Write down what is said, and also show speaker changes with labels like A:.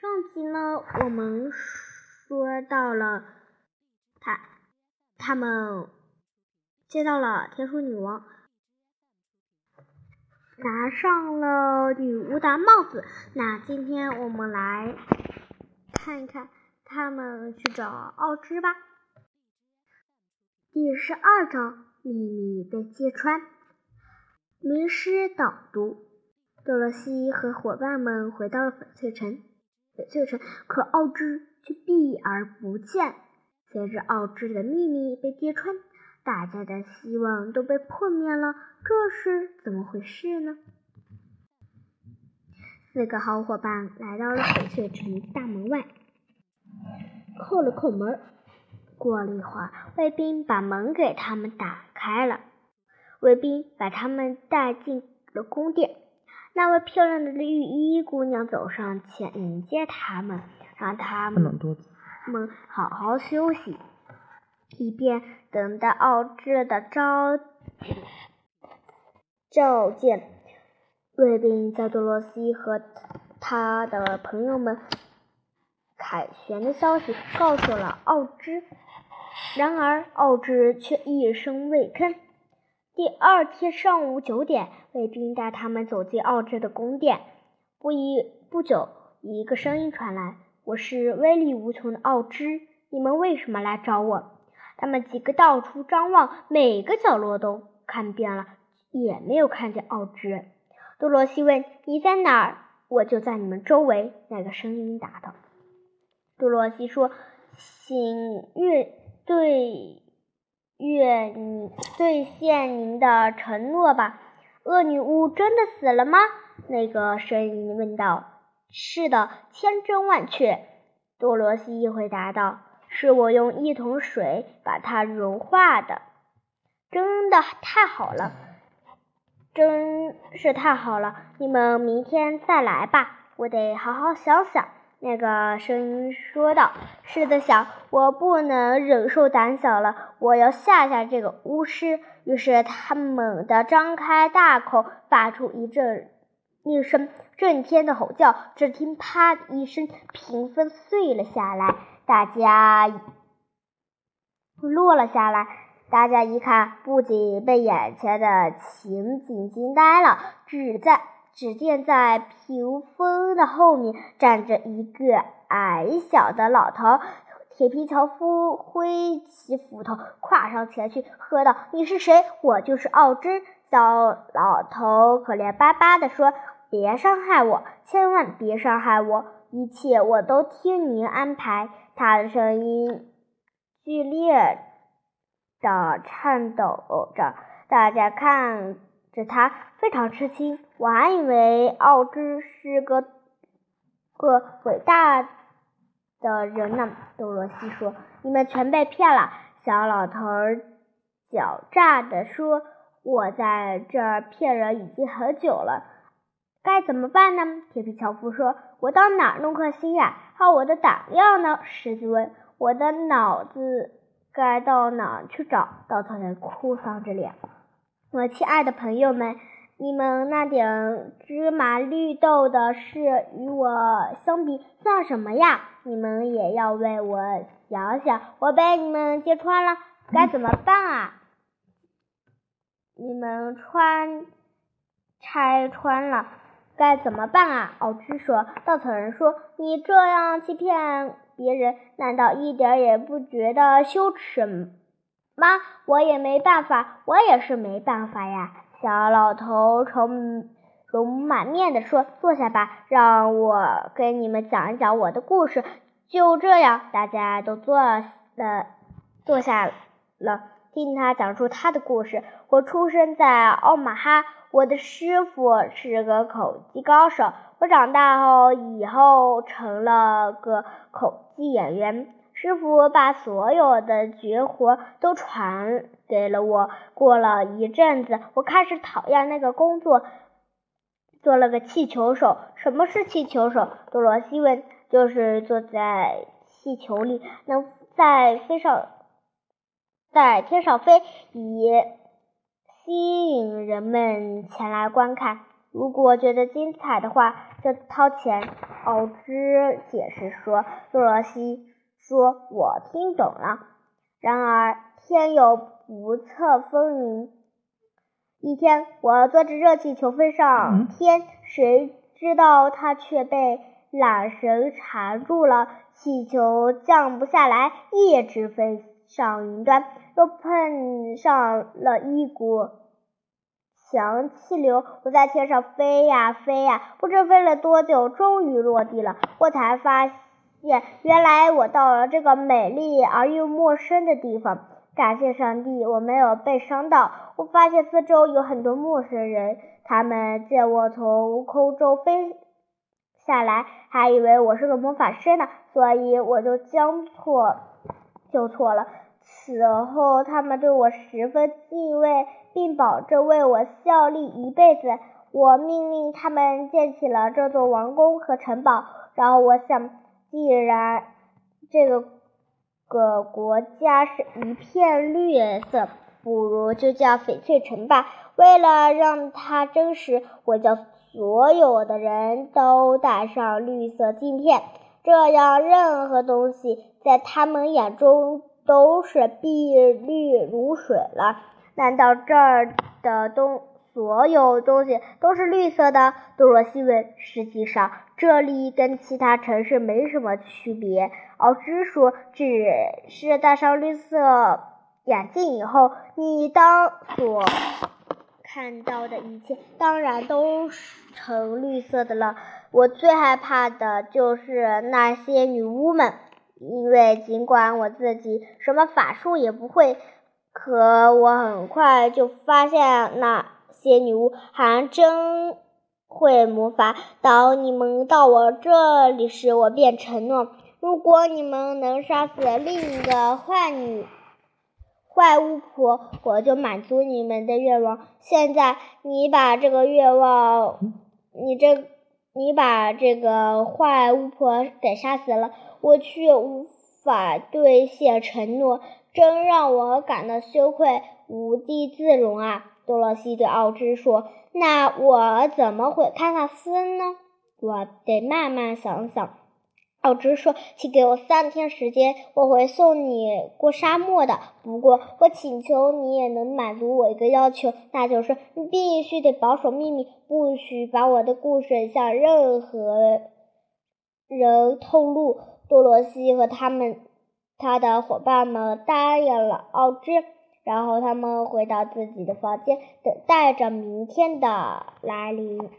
A: 上集呢，我们说到了他他们接到了天书女王，拿上了女巫的帽子。那今天我们来看一看他们去找奥芝吧。第十二章秘密被揭穿。名师导读：多萝西和伙伴们回到了翡翠城。翡翠城，可奥芝却避而不见。随着奥芝的秘密被揭穿，大家的希望都被破灭了。这是怎么回事呢？四个好伙伴来到了翡翠城大门外，叩了叩门。过了一会儿，卫兵把门给他们打开了。卫兵把他们带进了宫殿。那位漂亮的绿衣姑娘走上前迎接他们，让他们们好好休息，以便等待奥智的召召见。卫兵在多罗西和他的朋友们凯旋的消息告诉了奥芝。然而，奥芝却一声未吭。第二天上午九点，卫兵带他们走进奥芝的宫殿。不一不久，一个声音传来：“我是威力无穷的奥芝，你们为什么来找我？”他们几个到处张望，每个角落都看遍了，也没有看见奥芝。多罗西问：“你在哪儿？”“我就在你们周围。”那个声音答道。多罗西说：“请越。”对，愿你兑现您的承诺吧。恶女巫真的死了吗？那个声音问道。是的，千真万确。多罗西回答道。是我用一桶水把它融化的。真的太好了，真是太好了。你们明天再来吧，我得好好想想。那个声音说道：“是的，小，我不能忍受胆小了，我要吓吓这个巫师。”于是他猛地张开大口，发出一阵一声震天的吼叫。只听“啪”的一声，屏风碎了下来，大家落了下来。大家一看，不仅被眼前的情景惊呆了，只在。只见在屏风的后面站着一个矮小的老头，铁皮樵夫挥起斧头，跨上前去，喝道：“你是谁？”“我就是奥芝。”小老头可怜巴巴地说：“别伤害我，千万别伤害我，一切我都听您安排。”他的声音剧烈的颤抖着，大家看。着他非常吃惊，我还以为奥芝是个个伟大的人呢。多罗西说：“你们全被骗了。”小老头狡诈地说：“我在这儿骗人已经很久了，该怎么办呢？”铁皮樵夫说：“我到哪儿弄颗心呀？还我的胆量呢？”狮子问：“我的脑子该到哪儿去找？”稻草人哭丧着脸。我亲爱的朋友们，你们那点芝麻绿豆的事与我相比算什么呀？你们也要为我想想。我被你们揭穿了，该怎么办啊？你们穿拆穿了，该怎么办啊？奥芝说。稻草人说：“你这样欺骗别人，难道一点也不觉得羞耻？”妈，我也没办法，我也是没办法呀。小老头愁容满面的说：“坐下吧，让我给你们讲一讲我的故事。”就这样，大家都坐了，坐下了，听他讲述他的故事。我出生在奥马哈，我的师傅是个口技高手。我长大后，以后成了个口技演员。师傅把所有的绝活都传给了我。过了一阵子，我开始讨厌那个工作，做了个气球手。什么是气球手？多罗西问。就是坐在气球里，能在飞上，在天上飞，以吸引人们前来观看。如果觉得精彩的话，就掏钱。”奥兹解释说。多萝西说：“我听懂了。”然而天有不测风云。一天，我坐着热气球飞上天，谁知道它却被缆绳缠住了，气球降不下来，一直飞上云端，又碰上了一股强气流。我在天上飞呀飞呀，不知飞了多久，终于落地了。我才发原来我到了这个美丽而又陌生的地方。感谢上帝，我没有被伤到。我发现四周有很多陌生人，他们见我从空中飞下来，还以为我是个魔法师呢，所以我就将错就错了。此后，他们对我十分敬畏，并保证为我效力一辈子。我命令他们建起了这座王宫和城堡。然后我想，既然这个。个国家是一片绿色，不如就叫翡翠城吧。为了让它真实，我叫所有的人都戴上绿色镜片，这样任何东西在他们眼中都是碧绿如水了。难道这儿的东所有东西都是绿色的？多罗西问。实际上，这里跟其他城市没什么区别。奥兹说：“只是戴上绿色眼镜以后，你当所看到的一切当然都成绿色的了。我最害怕的就是那些女巫们，因为尽管我自己什么法术也不会，可我很快就发现那些女巫还真会魔法。当你们到我这里时，我便承诺。”如果你们能杀死另一个坏女坏巫婆，我就满足你们的愿望。现在你把这个愿望，你这你把这个坏巫婆给杀死了，我却无法兑现承诺，真让我感到羞愧，无地自容啊！多萝西对奥兹说：“那我怎么毁开纳斯呢？我得慢慢想想。”奥兹说：“请给我三天时间，我会送你过沙漠的。不过，我请求你也能满足我一个要求，那就是你必须得保守秘密，不许把我的故事向任何人透露。”多罗西和他们他的伙伴们答应了奥兹，然后他们回到自己的房间，等待着明天的来临。